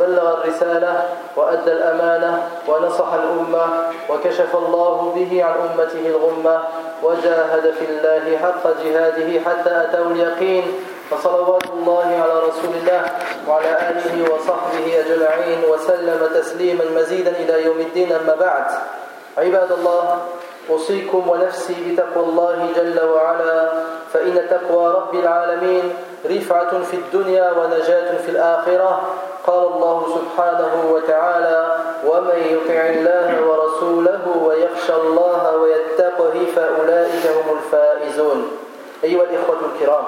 بلغ الرسالة وأدى الأمانة ونصح الأمة وكشف الله به عن أمته الغمة وجاهد في الله حق جهاده حتى أتاه اليقين. فصلوات الله على رسول الله وعلى آله وصحبه أجمعين وسلم تسليما مزيدا إلى يوم الدين. أما بعد عباد الله أوصيكم ونفسي بتقوى الله جل وعلا فإن تقوى رب العالمين رفعة في الدنيا ونجاة في الآخرة. قال الله سبحانه وتعالى ومن يطع الله ورسوله ويخشى الله ويتقه فأولئك هم الفائزون. أيها الإخوة الكرام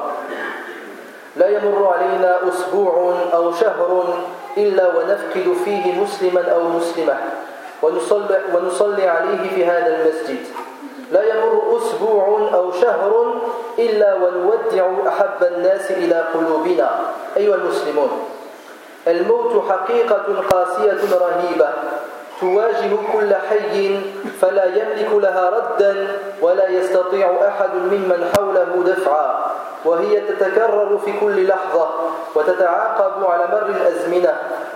لا يمر علينا أسبوع أو شهر إلا ونفقد فيه مسلما أو مسلمة ونصلي, عليه في هذا المسجد. لا يمر أسبوع أو شهر إلا ونودع أحب الناس إلى قلوبنا. أيها المسلمون الموت حقيقة قاسية رهيبة. تواجه كل حي فلا يملك لها ردا ولا يستطيع أحد ممن حوله دفعا. وهي تتكرر في كل لحظة وتتعاقب على مر الأزمنة.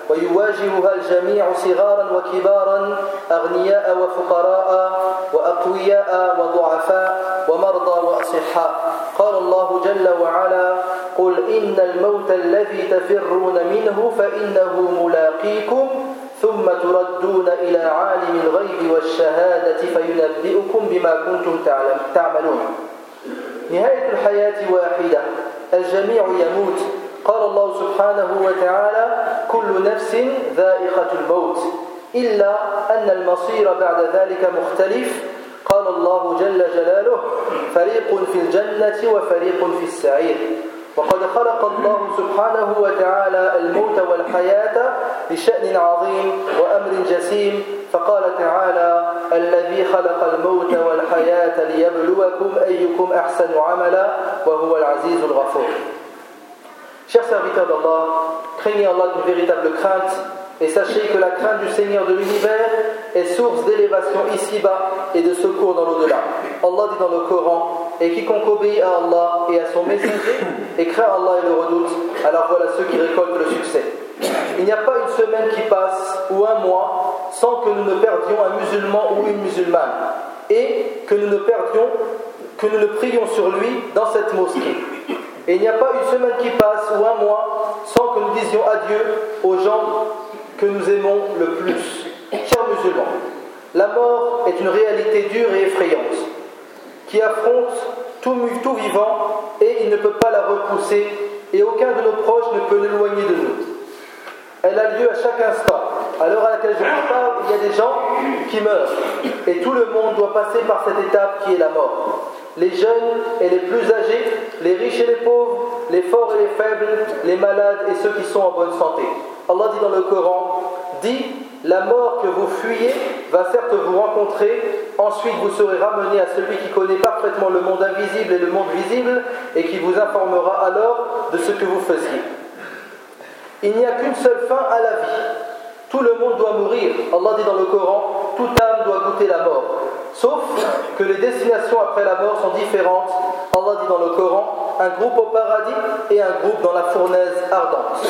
ويواجهها الجميع صغارا وكبارا أغنياء وفقراء وأقوياء وضعفاء ومرضى وأصحاء. قال الله جل وعلا قل إن الموت الذي تفرون منه فإنه ملاقيكم ثم تردون إلى عالم الغيب والشهادة فينبئكم بما كنتم تعملون. نهاية الحياة واحدة الجميع يموت. قال الله سبحانه وتعالى كل نفس ذائقة الموت إلا أن المصير بعد ذلك مختلف. قال الله جل جلاله فريق في الجنة وفريق في السعير. وقد خلق الله سبحانه وتعالى الموت والحياة لشأن عظيم وأمر جسيم فقال تعالى الذي خلق الموت والحياة ليبلوكم أيكم أحسن عملا وهو العزيز الغفور. Chers serviteurs d'Allah, craignez Allah d'une véritable crainte et sachez que la crainte du Seigneur de l'univers est source d'élévation ici-bas et de secours dans l'au-delà. Allah dit dans le Coran Et quiconque obéit à Allah et à son messager et craint Allah et le redoute, alors voilà ceux qui récoltent le succès. Il n'y a pas une semaine qui passe ou un mois sans que nous ne perdions un musulman ou une musulmane et que nous ne perdions, que nous ne prions sur lui dans cette mosquée. Et il n'y a pas une semaine qui passe ou un mois sans que nous disions adieu aux gens que nous aimons le plus. Chers musulmans, la mort est une réalité dure et effrayante qui affronte tout, vivant et il ne peut pas la repousser et aucun de nos proches ne peut l'éloigner de nous. Elle a lieu à chaque instant. À l'heure à laquelle je vous parle, il y a des gens qui meurent et tout le monde doit passer par cette étape qui est la mort les jeunes et les plus âgés, les riches et les pauvres, les forts et les faibles, les malades et ceux qui sont en bonne santé. Allah dit dans le Coran, dit, la mort que vous fuyez va certes vous rencontrer, ensuite vous serez ramené à celui qui connaît parfaitement le monde invisible et le monde visible et qui vous informera alors de ce que vous faisiez. Il n'y a qu'une seule fin à la vie. Tout le monde doit mourir. Allah dit dans le Coran, toute âme doit goûter la mort. Sauf que les destinations après la mort sont différentes. Allah dit dans le Coran un groupe au paradis et un groupe dans la fournaise ardente.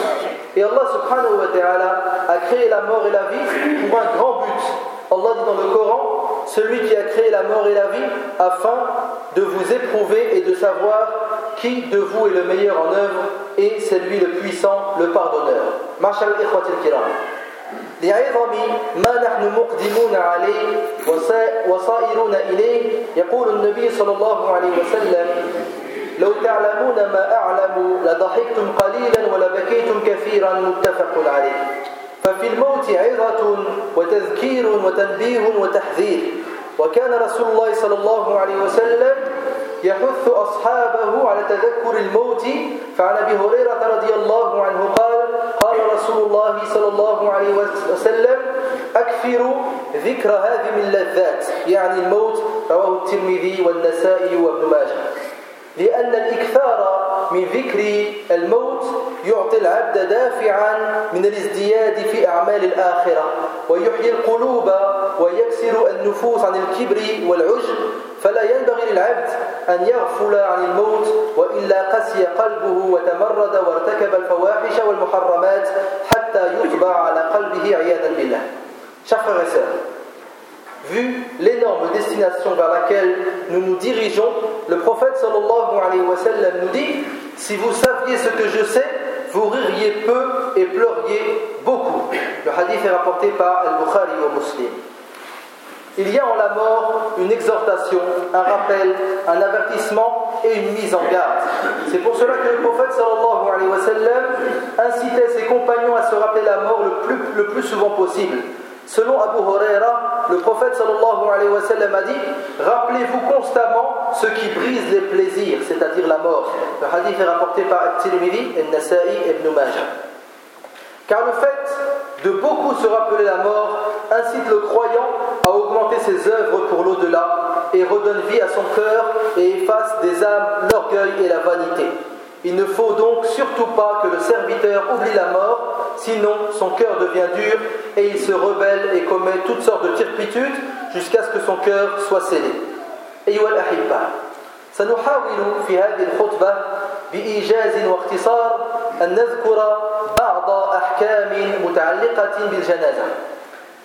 Et Allah subhanahu wa ta'ala a créé la mort et la vie pour un grand but. Allah dit dans le Coran celui qui a créé la mort et la vie afin de vous éprouver et de savoir qui de vous est le meilleur en œuvre et c'est lui le puissant, le pardonneur. لعظم ما نحن مقدمون عليه وصائرون إليه يقول النبي صلى الله عليه وسلم لو تعلمون ما أعلم لضحكتم قليلا ولبكيتم كثيرا. متفق عليه. ففي الموت عظة وتذكير وتنبيه وتحذير. وكان رسول الله صلى الله عليه وسلم يحث أصحابه على تذكر الموت. فعن أبي هريرة رضي الله عنه قال رسول الله صلى الله عليه وسلم أكثروا ذكر هذه من اللذات يعني الموت رواه الترمذي والنسائي وابن ماجه. لأن الإكثار من ذكر الموت يعطي العبد دافعا من الازدياد في أعمال الآخرة ويحيي القلوب ويكسر النفوس عن الكبر والعجب فلا ينبغي للعبد أن يغفل عن الموت وإلا قسي قلبه وتمرد وارتكب الفواحش والمحرمات حتى يطبع على قلبه عياذا بالله Chers frères vu l'énorme destination vers laquelle nous nous dirigeons, le prophète sallallahu alayhi wa sallam nous dit Si vous saviez ce que je sais, vous ririez peu et pleuriez beaucoup. Le hadith est rapporté par Al-Bukhari au Muslim. Il y a en la mort une exhortation, un rappel, un avertissement et une mise en garde. C'est pour cela que le prophète sallallahu alayhi wa sallam incitait ses compagnons à se rappeler la mort le plus, le plus souvent possible. Selon Abu Huraira, le prophète sallallahu alayhi wa sallam a dit Rappelez-vous constamment ce qui brise les plaisirs, c'est-à-dire la mort. Le hadith est rapporté par At-Tirmidhi, Al-Nasa'i et Ibn Majah. Car le fait de beaucoup se rappeler la mort incite le croyant à augmenter ses œuvres pour l'au-delà et redonne vie à son cœur et efface des âmes l'orgueil et la vanité. Il ne faut donc surtout pas que le serviteur oublie la mort, sinon son cœur devient dur et il se rebelle et commet toutes sortes de turpitudes jusqu'à ce que son cœur soit scellé. أيها الأحبة سنحاول في هذه الخطبة بإيجاز واختصار أن نذكر بعض أحكام متعلقة بالجنازة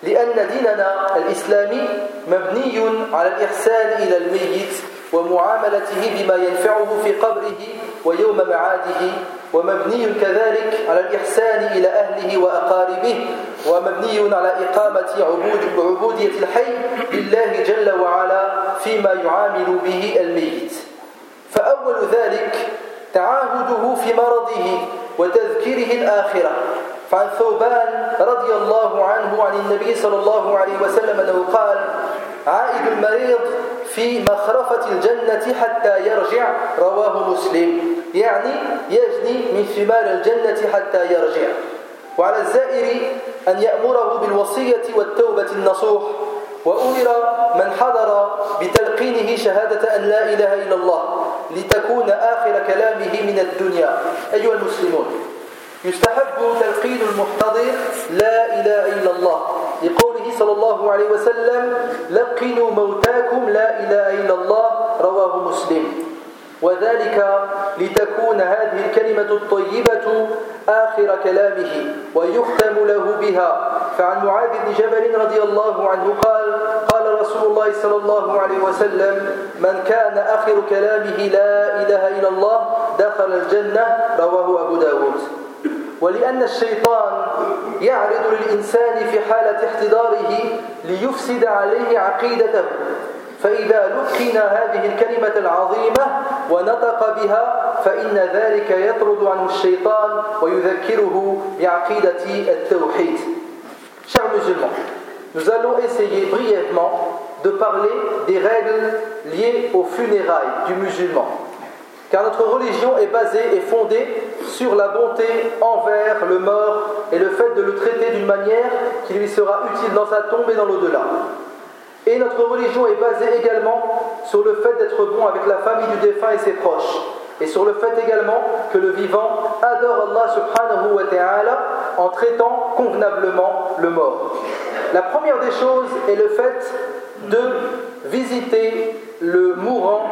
لأن ديننا الإسلامي مبني على الإحسان إلى الميت ومعاملته بما ينفعه في قبره ويوم معاده ومبني كذلك على الإحسان إلى أهله وأقاربه ومبني على إقامة عبود عبودية الحي لله جل وعلا فيما يعامل به الميت. فأول ذلك تعاهده في مرضه وتذكيره الآخرة. فعن ثوبان رضي الله عنه عن النبي صلى الله عليه وسلم أنه قال عائد المريض في مخرفة الجنة حتى يرجع رواه مسلم. يعني يجني من ثمار الجنة حتى يرجع. وعلى الزائر أن يأمره بالوصية والتوبة النصوح وأمر من حضر بتلقينه شهادة أن لا إله إلا الله. لتكون آخر كلامه من الدنيا. أيها المسلمون يستحب تلقين المحتضر لا إله إلا الله. لقوله صلى الله عليه وسلم لقنوا موتاكم لا إله إلا الله. رواه مسلم. وذلك لتكون هذه الكلمة الطيبة آخر كلامه ويختم له بها. فعن معاذ بن جبل رضي الله عنه قال قال رسول الله صلى الله عليه وسلم من كان آخر كلامه لا إله إلا الله دخل الجنة رواه أبو داود. ولأن الشيطان يعرض للإنسان في حالة احتضاره ليفسد عليه عقيدته. فإذا لقن هذه الكلمة العظيمة ونطق بها فإن ذلك يطرد عنه الشيطان ويذكره بعقيدة التوحيد Chers musulmans, nous allons essayer brièvement de parler des règles liées aux funérailles du musulman. car notre religion est basée et fondée sur la bonté envers le mort et le fait de le traiter d'une manière qui lui sera utile dans sa tombe et dans l'au-delà. Et notre religion est basée également sur le fait d'être bon avec la famille du défunt et ses proches. Et sur le fait également que le vivant adore Allah subhanahu wa ta'ala en traitant convenablement le mort. La première des choses est le fait de visiter le mourant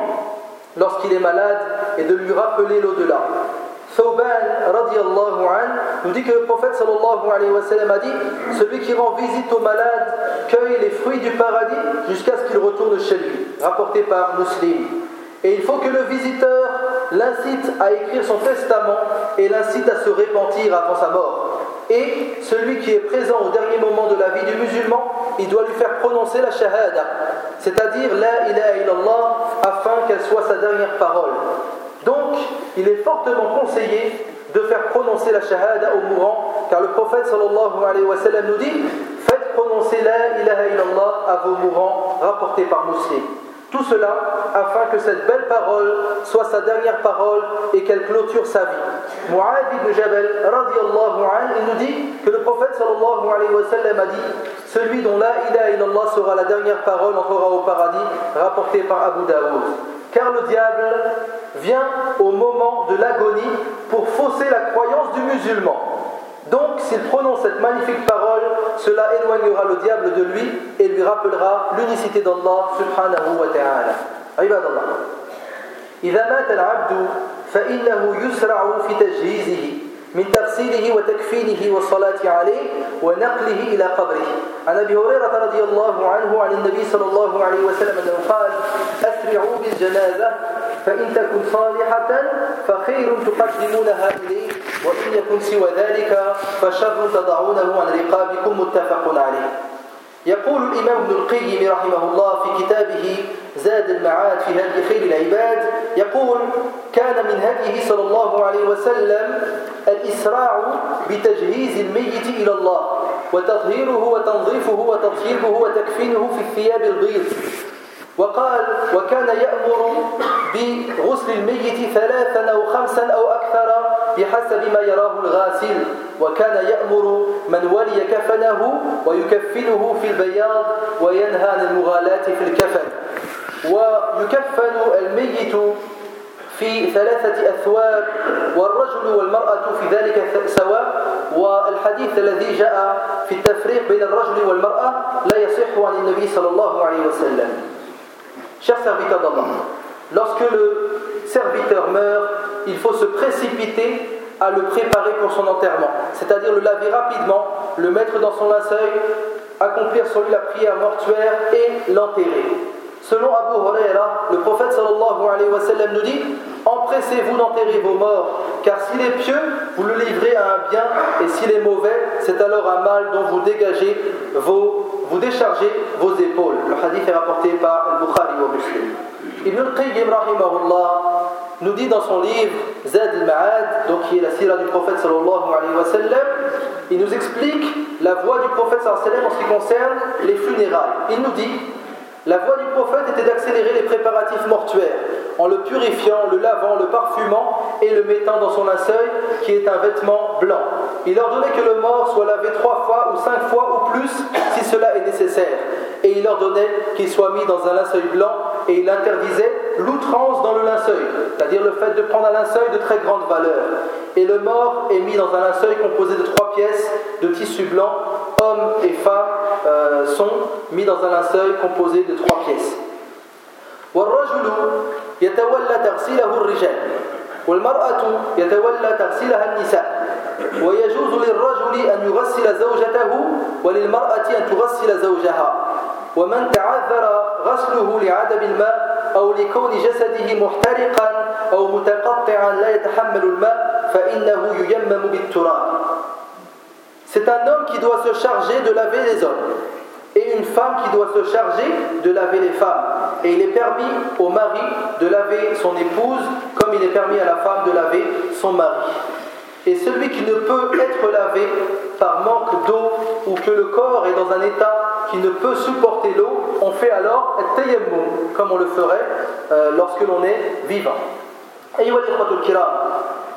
lorsqu'il est malade et de lui rappeler l'au-delà. Thawban radiallahu an nous dit que le prophète sallallahu alayhi wa sallam a dit Celui qui rend visite au malade cueille les fruits du paradis jusqu'à ce qu'il retourne chez lui. Rapporté par Muslim. Et il faut que le visiteur l'incite à écrire son testament et l'incite à se repentir avant sa mort. Et celui qui est présent au dernier moment de la vie du musulman, il doit lui faire prononcer la shahada, c'est-à-dire la ilaha illallah, afin qu'elle soit sa dernière parole. Donc, il est fortement conseillé de faire prononcer la shahada au mourant, car le prophète sallallahu alayhi wa sallam nous dit Faites prononcer la ilaha illallah à vos mourants, rapporté par Muslim. Tout cela afin que cette belle parole soit sa dernière parole et qu'elle clôture sa vie. Mu'ad ibn Jabal, radiallahu il nous dit que le prophète a dit Celui dont la ilaha illallah sera la dernière parole entrera au paradis, rapporté par Abu Daoud Car le diable vient au moment de l'agonie pour fausser la croyance du musulman. Donc, s'il prononce cette magnifique parole, cela éloignera le diable de lui et lui rappellera l'unicité d'Allah subhanahu wa ta'ala. عباد الله إذا مات العبد فإنه يسرع في تجهيزه من تغسيله وتكفينه والصلاة عليه ونقله إلى قبره. عن أبي هريرة رضي الله عنه عن النبي صلى الله عليه وسلم أنه قال أسرعوا بالجنازة فإن تكن صالحة فخير تقدمونها إليه وإن يكن سوى ذلك فشر تضعونه عن رقابكم. متفق عليه. يقول الإمام ابن القيم رحمه الله في كتابه زاد المعاد في هدي خير العباد يقول كان من هديه صلى الله عليه وسلم الإسراع بتجهيز الميت إلى الله وتطهيره وتنظيفه وتطهيره وتكفينه في الثياب البيض. وقال وكان يأمر بغسل الميت ثلاثا أو خمسا أو أكثر بحسب ما يراه الغاسل. وكان يأمر من ولي كفنه ويكفنه في البياض وينهى عن المغالاة في الكفن. ويكفن الميت في ثلاثة أثواب والرجل والمرأة في ذلك سواء والحديث الذي جاء في التفريق بين الرجل والمرأة لا يصح عن النبي صلى الله عليه وسلم Chers serviteurs d'Allah, lorsque le serviteur meurt, il faut se précipiter à le préparer pour son enterrement, c'est-à-dire le laver rapidement, le mettre dans son linceul, accomplir sur lui la prière mortuaire et l'enterrer. Selon Abu Huraira, le prophète sallallahu alayhi wa sallam nous dit Empressez-vous d'enterrer vos morts, car s'il est pieux, vous le livrez à un bien, et s'il est mauvais, c'est alors un mal dont vous dégagez vos, déchargez vos épaules. Le hadith est rapporté par Al-Bukhari ou Muslim. Ibn al-Qayyim nous dit dans son livre Zad al-Ma'ad, donc qui est la sira du prophète sallallahu alayhi wa sallam, il nous explique la voie du prophète sallallahu alayhi wa sallam en ce qui concerne les funérailles. Il nous dit la voie du prophète était d'accélérer les préparatifs mortuaires en le purifiant, le lavant, le parfumant et le mettant dans son linceul qui est un vêtement blanc. Il ordonnait que le mort soit lavé trois fois ou cinq fois ou plus si cela est nécessaire. Et il ordonnait qu'il soit mis dans un linceul blanc et il interdisait l'outrance dans le linceul, c'est-à-dire le fait de prendre un linceul de très grande valeur. Et le mort est mis dans un linceul composé de trois pièces de tissu blanc. Hommes et femmes euh, sont mis dans un linceul composé de trois pièces. والرجل يتولى تغسيله الرجال والمرأة يتولى تغسيلها النساء. ويجوز للرجل أن يغسل زوجته وللمرأة أن تغسل زوجها. ومن تعذر غسله لعدم الماء أو لكون جسده محترقا أو متقطعا لا يتحمل الماء فإنه ييمم بالتراب. C'est un homme qui doit se charger de laver les hommes et une femme qui doit se charger de laver les femmes. Et il est permis au mari de laver son épouse comme il est permis à la femme de laver son mari. Et celui qui ne peut être lavé par manque d'eau ou que le corps est dans un état qui ne peut supporter l'eau, on fait alors tayammum, comme on le ferait euh, lorsque l'on est vivant.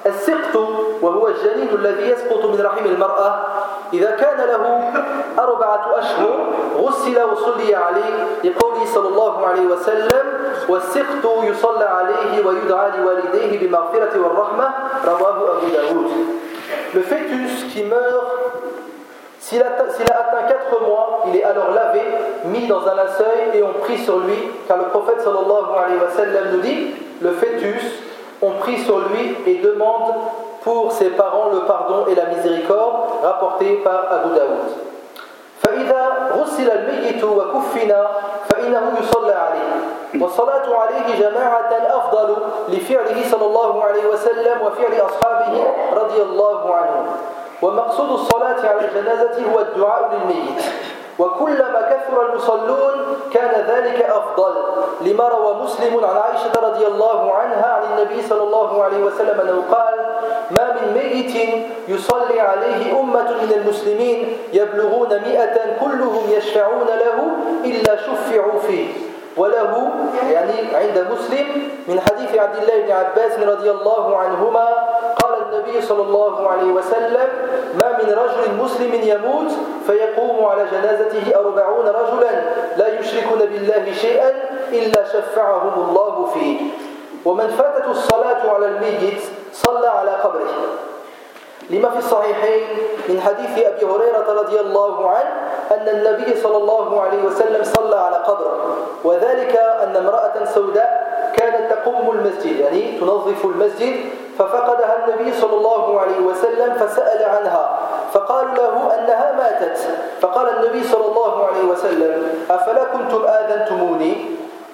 السقط وهو الجنين الذي يسقط من رحم المرأة. إذا كان له أربعة أشهر غسل وصلي عليه لقوله صلى الله عليه وسلم والسقط يصلى عليه ويدعى لوالديه بالمغفرة والرحمة رواه أبو داود. Le fœtus qui meurt S'il a, a, atteint 4 mois, il est alors lavé, mis dans un linceul et on prie sur lui, car le prophète sallallahu alayhi wa sallam nous dit le fœtus on prie sur lui et demande pour ses parents le pardon et la miséricorde, rapporté par Abu Daoud. فإذا غسل الميت وكفن فإنه يصلى عليه والصلاة عليه جماعة أفضل لفعله صلى الله عليه وسلم وفعل أصحابه رضي الله عنهم ومقصود الصلاة على الجنازة هو الدعاء للميت وكلما كثر المصلون كان ذلك أفضل لما روى مسلم عن عائشة رضي الله عنها عن النبي صلى الله عليه وسلم أنه قال ما من ميت يصلي عليه أمة من المسلمين يبلغون مئة كلهم يشفعون له إلا شفعوا فيه. وله يعني عند مسلم من حديث عبد الله بن عباس رضي الله عنهما قال النبي صلى الله عليه وسلم ما من رجل مسلم يموت فيقوم على جنازته أربعون رجلا لا يشركون بالله شيئا إلا شفعهم الله فيه. ومن فاتت الصلاة على الميت صلى على قبره. لما في الصحيحين من حديث أبي هريرة رضي الله عنه أن النبي صلى الله عليه وسلم صلى على قبره وذلك أن امرأة سوداء المسجد يعني تنظف المسجد ففقدها النبي صلى الله عليه وسلم فسأل عنها فقال له أنها ماتت. فقال النبي صلى الله عليه وسلم أفلا كنتم آذنتموني؟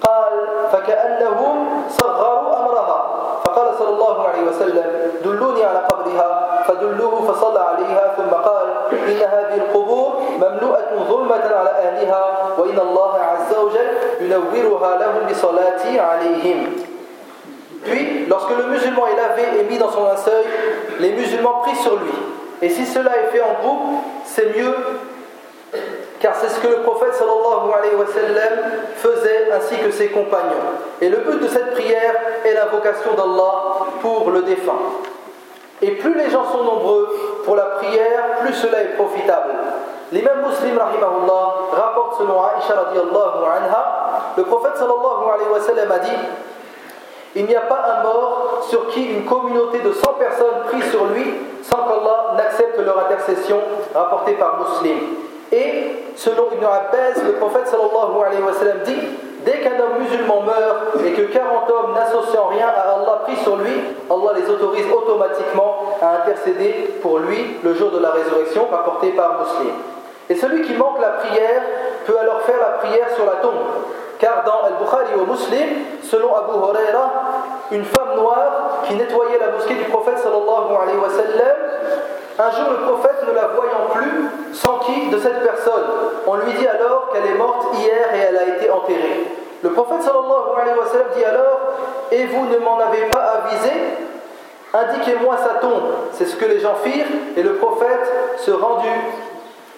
قال فكأنهم صغروا أمرها. فقال صلى الله عليه وسلم دلوني على قبرها. فدلوه فصلى عليها ثم قال إن هذه القبور مملوءة ظلمة على أهلها وإن الله عز وجل ينورها لهم بصلاتي عليهم. Puis, lorsque le musulman est lavé et mis dans son linceul, les musulmans prient sur lui. Et si cela est fait en groupe, c'est mieux car c'est ce que le prophète sallallahu alayhi wa sallam faisait ainsi que ses compagnons. Et le but de cette prière est l'invocation d'Allah pour le défunt. Et plus les gens sont nombreux pour la prière, plus cela est profitable. L'imam muslim rahimahullah rapporte selon Aisha le prophète sallallahu alayhi wa sallam a dit il n'y a pas un mort sur qui une communauté de 100 personnes prie sur lui sans qu'Allah n'accepte leur intercession rapportée par Muslim. Et selon Ibn Abbas, le prophète sallallahu alayhi wa sallam dit Dès qu'un homme musulman meurt et que 40 hommes n'associant rien à Allah prient sur lui, Allah les autorise automatiquement à intercéder pour lui le jour de la résurrection, rapporté par Muslim. Et celui qui manque la prière peut alors faire la prière sur la tombe. Car dans Al-Bukhari au Muslim, selon Abu Huraira, une femme noire qui nettoyait la mosquée du prophète sallallahu alayhi wa sallam un jour, le prophète, ne la voyant plus, s'enquit de cette personne. On lui dit alors qu'elle est morte hier et elle a été enterrée. Le prophète sallallahu alayhi wa sallam dit alors Et vous ne m'en avez pas avisé? Indiquez-moi sa tombe. C'est ce que les gens firent et le prophète se rendit,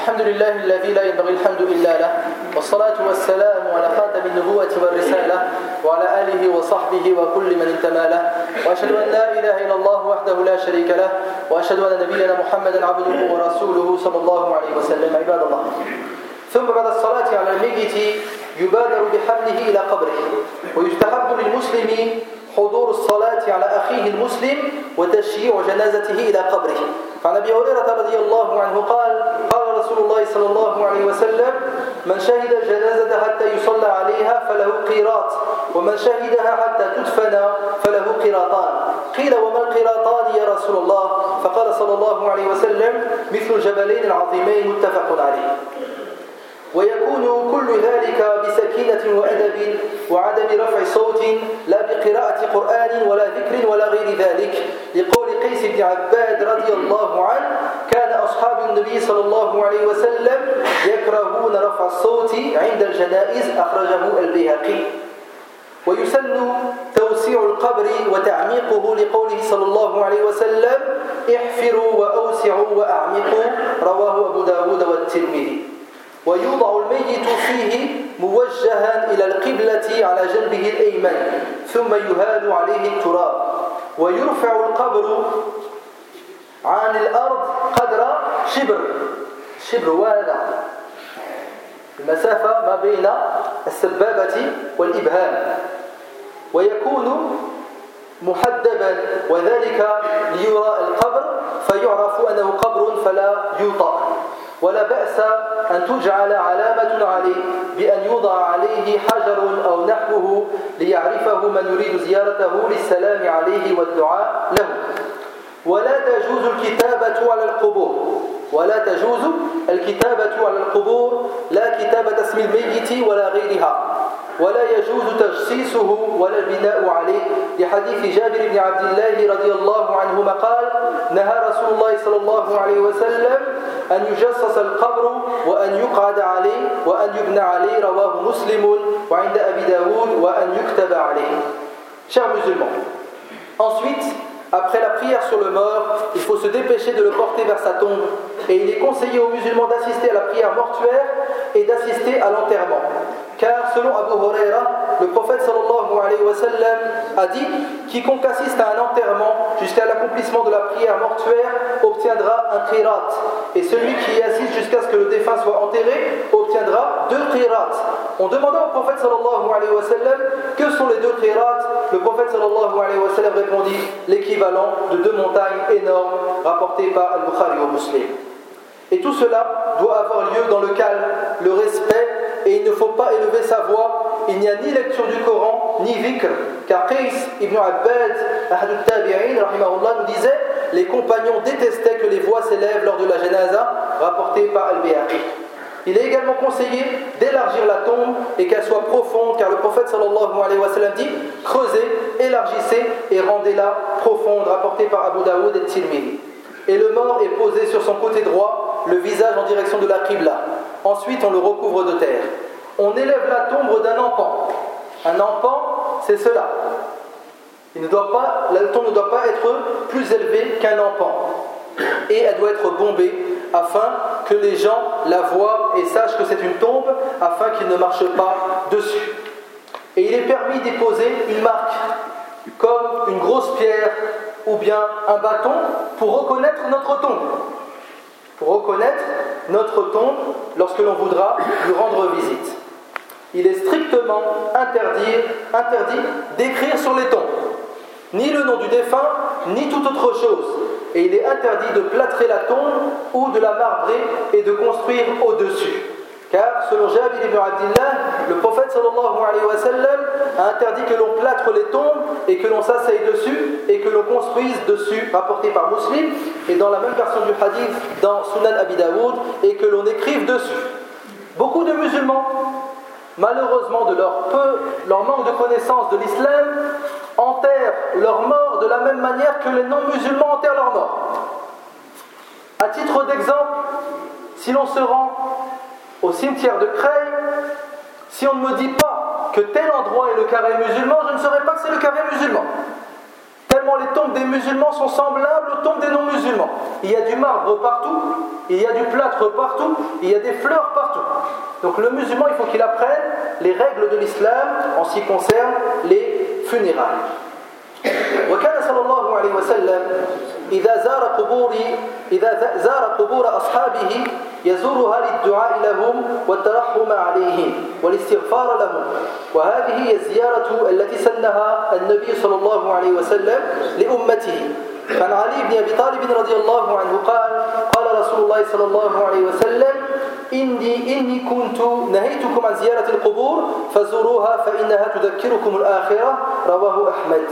الحمد لله الذي لا ينبغي الحمد إلا له والصلاة والسلام على خاتم النبوة والرسالة وعلى آله وصحبه وكل من انتمى له. وأشهد أن لا إله إلا الله وحده لا شريك له وأشهد أن نبينا محمدا عبده ورسوله صلى الله عليه وسلم عباد الله. ثم بعد الصلاة على الميت يبادر بحمله إلى قبره ويستحب للمسلم حضور الصلاة على أخيه المسلم وتشييع جنازته إلى قبره. عن أبي هريرة رضي الله عنه قال قال رسول الله صلى الله عليه وسلم من شهد الجنازة حتى يصلى عليها فله قيراط ومن شهدها حتى تدفن فله قيراطان. قيل وما القيراطان يا رسول الله؟ فقال صلى الله عليه وسلم مثل الجبلين العظيمين متفق عليه. ويكون كل ذلك بسكينة وأدب وعدم رفع صوت لا بقراءة قرآن ولا ذكر ولا غير ذلك لقول قيس بن عباد رضي الله عنه أصحاب النبي صلى الله عليه وسلم يكرهون رفع الصوت عند الجنائز أخرجه البيهقي. ويسن توسيع القبر وتعميقه لقوله صلى الله عليه وسلم احفروا وأوسعوا وأعمقوا رواه أبو داود والترمذي. ويوضع الميت فيه موجها إلى القبلة على جنبه الأيمن ثم يهال عليه التراب. ويرفع القبر عن الأرض قدر شبر. شبر وهذا المسافة ما بين السبابة والإبهام. ويكون محدبا وذلك ليرى القبر فيعرف أنه قبر فلا يوطأ. ولا بأس أن تجعل علامة عليه بأن يوضع عليه حجر أو نحوه ليعرفه من يريد زيارته للسلام عليه والدعاء له. ولا تجوز الكتابة على القبور. ولا تجوز الكتابة على القبور لا كتابة اسم الميت ولا غيرها. ولا يجوز تجسيسه ولا البناء عليه. لحديث جابر بن عبد الله رضي الله عنهما قال نهى رسول الله صلى الله عليه وسلم أن يجسس القبر وأن يقعد عليه وأن يبنى عليه رواه مسلم وعند أبي داود وأن يكتب عليه. Chers musulmans, ensuite, après la prière sur le mort, il faut se dépêcher de le porter vers sa tombe. Et il est conseillé aux musulmans d'assister à la prière mortuaire et d'assister à l'enterrement. Car selon Abu Huraira, le prophète sallallahu alayhi wa sallam a dit Quiconque assiste à un enterrement jusqu'à l'accomplissement de la prière mortuaire obtiendra un qirat. Et celui qui y assiste jusqu'à ce que le défunt soit enterré obtiendra deux qirats. On demanda au prophète sallallahu alayhi wa sallam que sont les deux qirats. Le prophète sallallahu alayhi wa sallam répondit l'équivalent de deux montagnes énormes rapportées par Al-Bukhari au Muslim. Et tout cela doit avoir lieu dans le calme, le respect, et il ne faut pas élever sa voix. Il n'y a ni lecture du Coran, ni vikr. Car Qais ibn Abbad, Ahad tabi'in nous disait Les compagnons détestaient que les voix s'élèvent lors de la janaza, rapportée par Al-Bihaqi. Il est également conseillé d'élargir la tombe et qu'elle soit profonde, car le prophète sallallahu alayhi wa sallam dit creusez, élargissez et rendez-la profonde, rapportée par Abu Daoud et Tirmidhi. Et le mort est posé sur son côté droit le visage en direction de la Qibla. Ensuite, on le recouvre de terre. On élève la tombe d'un enfant. Un enfant, c'est cela. Il ne doit pas, la tombe ne doit pas être plus élevée qu'un enfant. Et elle doit être bombée afin que les gens la voient et sachent que c'est une tombe afin qu'ils ne marchent pas dessus. Et il est permis d'y poser une marque, comme une grosse pierre ou bien un bâton, pour reconnaître notre tombe pour reconnaître notre tombe lorsque l'on voudra lui rendre visite. Il est strictement interdit, interdit d'écrire sur les tombes, ni le nom du défunt, ni toute autre chose. Et il est interdit de plâtrer la tombe ou de la marbrer et de construire au-dessus. Car selon Jabir ibn Abdillah, le prophète sallallahu alayhi wa sallam a interdit que l'on plâtre les tombes et que l'on s'asseye dessus et que l'on construise dessus, rapporté par Muslim, et dans la même version du hadith dans Sunan Abi Daoud, et que l'on écrive dessus. Beaucoup de musulmans, malheureusement de leur peu, leur manque de connaissance de l'islam, enterrent leurs morts de la même manière que les non-musulmans enterrent leurs morts. À titre d'exemple, si l'on se rend au cimetière de Creil, si on ne me dit pas que tel endroit est le carré musulman, je ne saurais pas que c'est le carré musulman. Tellement les tombes des musulmans sont semblables aux tombes des non-musulmans. Il y a du marbre partout, il y a du plâtre partout, il y a des fleurs partout. Donc le musulman, il faut qu'il apprenne les règles de l'islam en ce qui concerne les funérailles. وكان صلى الله عليه وسلم إذا زار قبور إذا زار قبور أصحابه يزورها للدعاء لهم والترحم عليهم والاستغفار لهم وهذه هي الزيارة التي سنها النبي صلى الله عليه وسلم لأمته عن علي بن أبي طالب رضي الله عنه قال قال رسول الله صلى الله عليه وسلم إني, إني كنت نهيتكم عن زيارة القبور فزوروها فإنها تذكركم الآخرة رواه أحمد.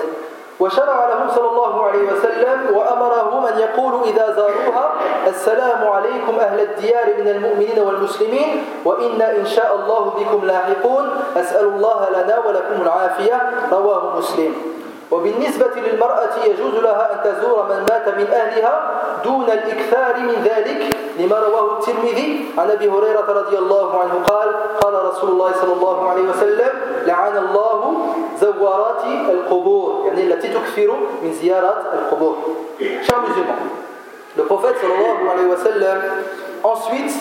وشرع لهم صلى الله عليه وسلم وأمرهم أن يقولوا إذا زاروها السلام عليكم أهل الديار من المؤمنين والمسلمين وإنا إن شاء الله بكم لاحقون. أسأل الله لنا ولكم العافية رواه مسلم. وبالنسبة للمرأة يجوز لها أن تزور من مات من أهلها دون الإكثار من ذلك لما رواه الترمذي عن أبي هريرة رضي الله عنه قال قال رسول الله صلى الله عليه وسلم لعن الله زوارات القبور يعني التي تكثر من زيارة القبور Chers musulmans, le prophète sallallahu alayhi wa sallam ensuite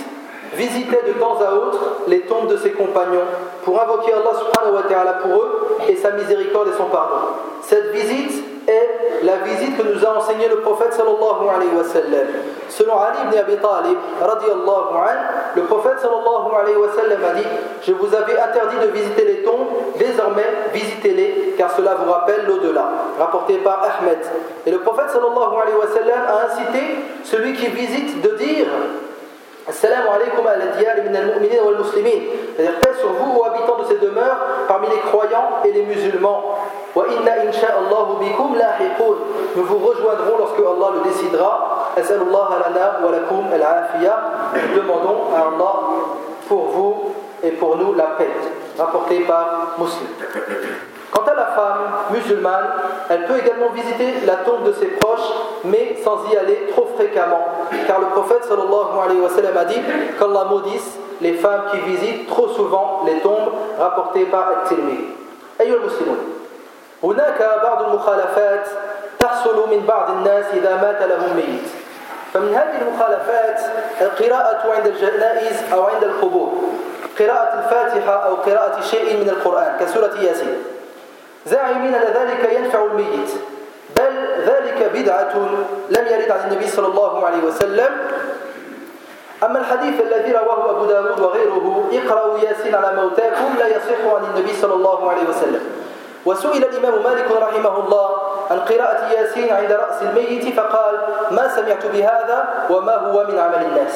visitait de temps à autre les tombes de ses compagnons pour invoquer Allah subhanahu wa ta'ala pour eux et sa miséricorde et son pardon. Cette visite est la visite que nous a enseigné le prophète sallallahu alayhi wa sallam. Selon Ali ibn Abi Talib, anhu, le prophète sallallahu alayhi wa sallam a dit Je vous avais interdit de visiter les tombes, désormais visitez-les, car cela vous rappelle l'au-delà. Rapporté par Ahmed. Et le prophète sallallahu alayhi wa sallam a incité celui qui visite de dire Assalamu alaykum al-mu'minin wal muslimin. C'est-à-dire paix sur vous, habitants de ces demeures, parmi les croyants et les musulmans. Nous vous rejoindrons lorsque Allah le décidera. Demandons à Allah pour vous et pour nous la paix, rapporté par Muslim. Quant à la femme musulmane, elle peut également visiter la tombe de ses proches, mais sans y aller trop fréquemment. Car le prophète sallallahu alayhi wa sallam a dit qu'Allah maudisse les femmes qui visitent trop souvent les tombes rapportées par At-Tirmidhi. أيها المسلمون هناك بعض المخالفات تحصل من بعض الناس إذا مات لهم ميت فمن هذه المخالفات القراءة عند الجنائز أو عند القبور قراءة الفاتحة أو قراءة شيء من القرآن كسورة ياسين زاعمين أن ذلك ينفع الميت بل ذلك بدعة لم يرد عن النبي صلى الله عليه وسلم. أما الحديث الذي رواه أبو داود وغيره اقرأوا ياسين على موتاكم لا يصح عن النبي صلى الله عليه وسلم. وسئل الإمام مالك رحمه الله عن قراءة ياسين عند رأس الميت فقال ما سمعت بهذا وما هو من عمل الناس.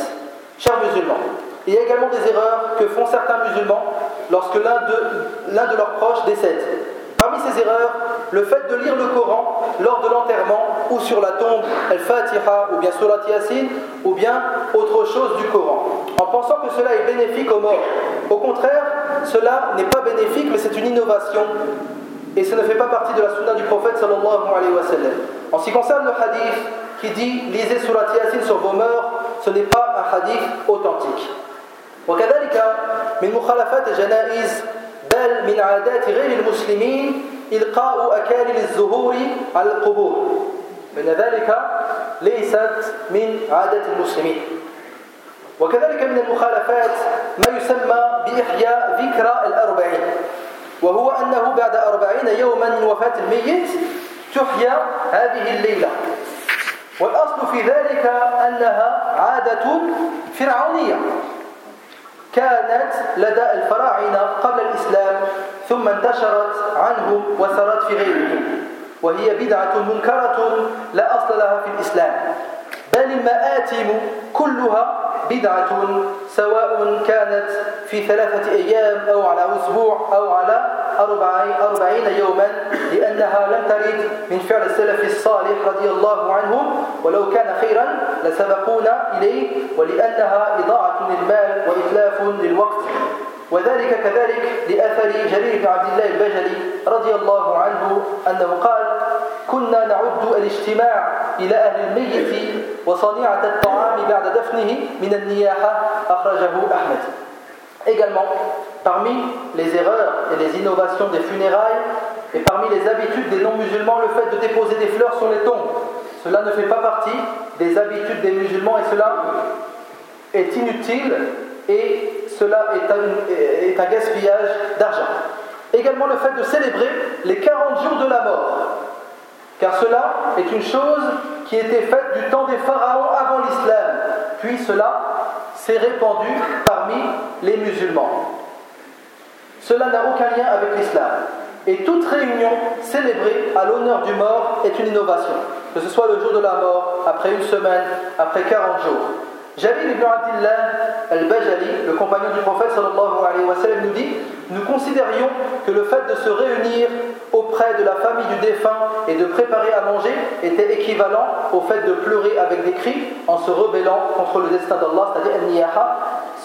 Chers musulmans, il y a également des erreurs que font certains musulmans lorsque l'un de, de leurs proches décède. Parmi ces erreurs, le fait de lire le Coran lors de l'enterrement ou sur la tombe, Al-Fatiha ou bien Surat Yasin ou bien autre chose du Coran, en pensant que cela est bénéfique aux morts. Au contraire, cela n'est pas bénéfique mais c'est une innovation et ce ne fait pas partie de la sunna du prophète sallallahu alayhi wa sallam. En ce qui concerne le hadith qui dit lisez Surat Yasin sur vos morts, ce n'est pas un hadith authentique. وكذلك من مخالفات الجنائز بل من عادات غير المسلمين إلقاء أكاليل الزهور على القبور. فإن ذلك ليست من عادة المسلمين. وكذلك من المخالفات ما يسمى بإحياء ذكرى الأربعين. وهو أنه بعد أربعين يوما من وفاة الميت تحيا هذه الليلة. والأصل في ذلك أنها عادة فرعونية. كانت لدى الفراعنة قبل الإسلام ثم انتشرت عنهم وسرت في غيرهم. وهي بدعة منكرة لا أصل لها في الإسلام. بل المآتم كلها بدعة سواء كانت في ثلاثة أيام أو على أسبوع أو على أربعين يوما لأنها لم ترد من فعل السلف الصالح رضي الله عنهم ولو كان خيرا لسبقونا إليه ولأنها إضاعة للمال وإتلاف للوقت. وذلك كذلك لأثر جرير بن عبد الله البجلي رضي الله عنه أنه قال كنا نعد الاجتماع إلى أهل الميت وصنيعة الطعام بعد دفنه من النياحة. أخرجه أحمد. Également, parmi les erreurs et les innovations des funérailles, et parmi les habitudes des non-musulmans, le fait de déposer des fleurs sur les tombes. Cela ne fait pas partie des habitudes des musulmans et cela est inutile et cela est un, gaspillage d'argent. Également le fait de célébrer les 40 jours de la mort. Car cela est une chose qui était faite du temps des pharaons avant l'islam. Puis cela s'est répandu parmi les musulmans. Cela n'a aucun lien avec l'islam. Et toute réunion célébrée à l'honneur du mort est une innovation, que ce soit le jour de la mort, après une semaine, après 40 jours. Jalil ibn Abdillah al-Bajali, le compagnon du prophète sallallahu alayhi wa sallam, nous dit Nous considérions que le fait de se réunir auprès de la famille du défunt et de préparer à manger était équivalent au fait de pleurer avec des cris en se rebellant contre le destin d'Allah, c'est-à-dire al-niyaha.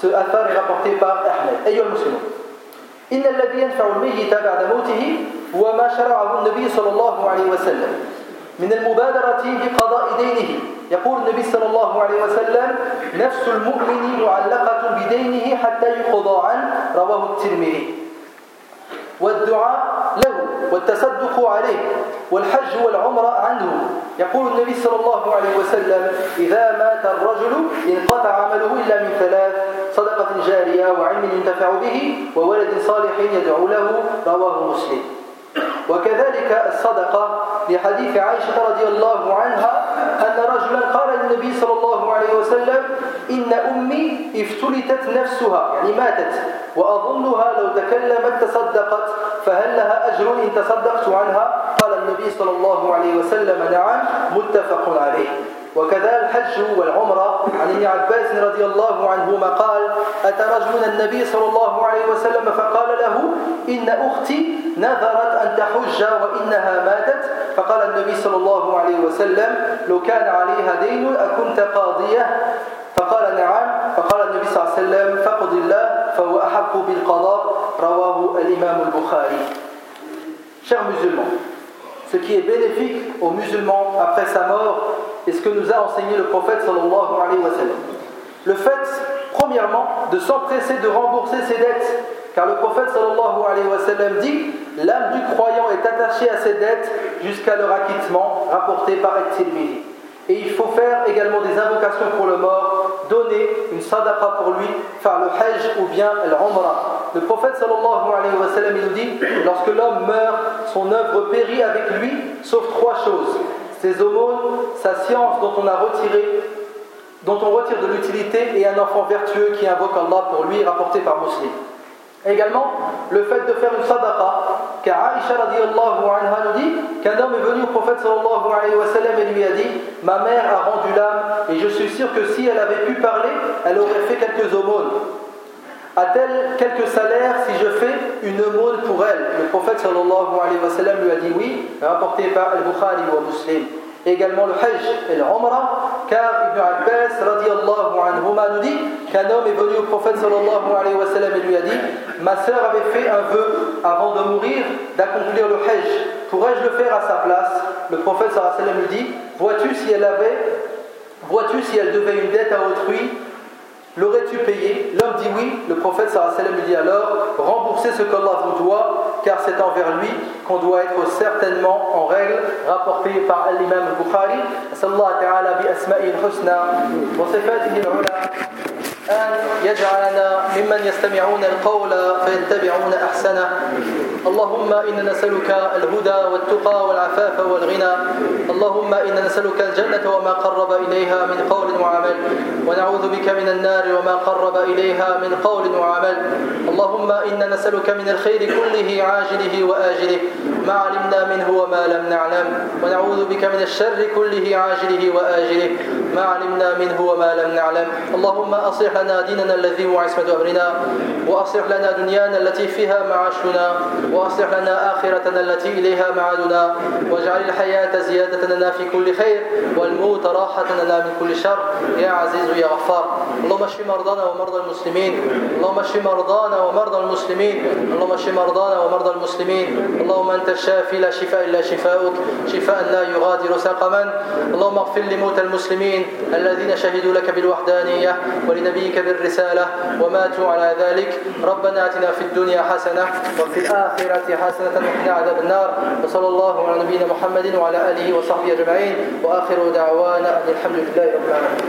Ce affaire est rapporté par Ahmed. Ayyul muslimun. إن الذي ينفع الميت بعد موته هو ما شرعه النبي صلى الله عليه وسلم. من المبادرة بقضاء دينه. يقول النبي صلى الله عليه وسلم نفس المؤمن معلقة بدينه حتى يقضى عنه. رواه الترمذي. والدعاء له والتصدق عليه والحج والعمرة عنه. يقول النبي صلى الله عليه وسلم إذا مات الرجل انقطع عمله إلا من ثلاث صدقة جارية وعلم ينتفع به وولد صالح يدعو له رواه مسلم. وكذلك الصدقة لحديث عائشة رضي الله عنها أن رجلا قال للنبي صلى الله عليه وسلم إن أمي افتلتت نفسها يعني ماتت وأظنها لو تكلمت تصدقت فهل لها أجر إن تصدقت عنها؟ قال النبي صلى الله عليه وسلم نعم متفق عليه. وكذا الحج والعمرة. عن ابن عباس رضي الله عنهما قال أتى رجل النبي صلى الله عليه وسلم فقال له إن أختي نذرت أن تحج وإنها ماتت. فقال النبي صلى الله عليه وسلم لو كان عليها دين أكنت قاضية. فقال نعم. فقال النبي صلى الله عليه وسلم فقض الله فهو أحق بالقضاء. رواه الإمام البخاري. Chers musulmans, ce qui est bénéfique aux musulmans après sa mort et ce que nous a enseigné le prophète sallallahu alayhi wa sallam. Le fait, premièrement, de s'empresser de rembourser ses dettes, car le prophète sallallahu alayhi wa sallam dit L'âme du croyant est attachée à ses dettes jusqu'à leur acquittement, rapporté par At-Tirmidhi. Et il faut faire également des invocations pour le mort, donner une sadaqa pour lui, faire le hajj ou bien l'umrah. Le prophète sallallahu alayhi wa sallam nous dit lorsque l'homme meurt, son œuvre périt avec lui, sauf trois choses ses aumônes, sa science dont on a retiré, dont on retire de l'utilité, et un enfant vertueux qui invoque Allah pour lui, rapporté par Muslim. Également, le fait de faire une sadaqa, car Aisha anha nous dit qu'un homme est venu au prophète sallallahu alayhi wa sallam et lui a dit Ma mère a rendu l'âme, et je suis sûr que si elle avait pu parler, elle aurait fait quelques aumônes. A-t-elle quelques salaires si je fais une aumône pour elle? Le prophète sallallahu alayhi wa sallam lui a dit oui, rapporté par Al-Bukhari ou Muslim. Également le Hajj et l'Umrah, car Ibn Abbas radiallahu anhuma nous dit qu'un homme est venu au prophète sallallahu alayhi wa sallam et lui a dit Ma sœur avait fait un vœu avant de mourir d'accomplir le Hajj. Pourrais-je le faire à sa place? Le prophète sallallahu alayhi wa sallam lui dit Vois-tu si elle avait, vois-tu si elle devait une dette à autrui? L'aurais-tu payé L'homme dit oui. Le prophète sallam lui dit alors Remboursez ce qu'Allah vous doit, car c'est envers lui qu'on doit être certainement en règle, rapporté par l'imam al-Bukhari. Sallallahu ta'ala bi asma'i al-husna wa. أن يجعلنا ممن يستمعون القول فيتبعون أحسنه. اللهم إنا نسألك الهدى والتقى والعفاف والغنى. اللهم إنا نسألك الجنة وما قرب إليها من قول وعمل. ونعوذ بك من النار وما قرب إليها من قول وعمل. اللهم إنا نسألك من الخير كله عاجله وآجله. ما علمنا منه وما لم نعلم. ونعوذ بك من الشر كله عاجله وآجله. ما علمنا منه وما لم نعلم. اللهم أصلح لنا ديننا الذي هو عصمة أمرنا وأصلح لنا دنيانا التي فيها معاشنا وأصلح لنا آخرتنا التي إليها معادنا واجعل الحياة زيادة لنا في كل خير والموت راحة لنا من كل شر. يا عزيز يا غفار. اللهم اشف مرضانا ومرضى المسلمين. اللهم اشف مرضانا ومرضى المسلمين. اللهم اشف مرضانا ومرضى المسلمين. اللهم أنت الشافي لا شفاء إلا شفاؤك. شفاء لا يغادر سقما. اللهم اغفر لموتى المسلمين. الذين شهدوا لك بالوحدانية ولنبيك بالرسالة وماتوا على ذلك. ربنا آتنا في الدنيا حسنة وفي الآخرة حسنة وقنا عذاب النار. وصلى الله على نبينا محمد وعلى آله وصحبه أجمعين. وآخر دعوانا أن الحمد لله رب العالمين.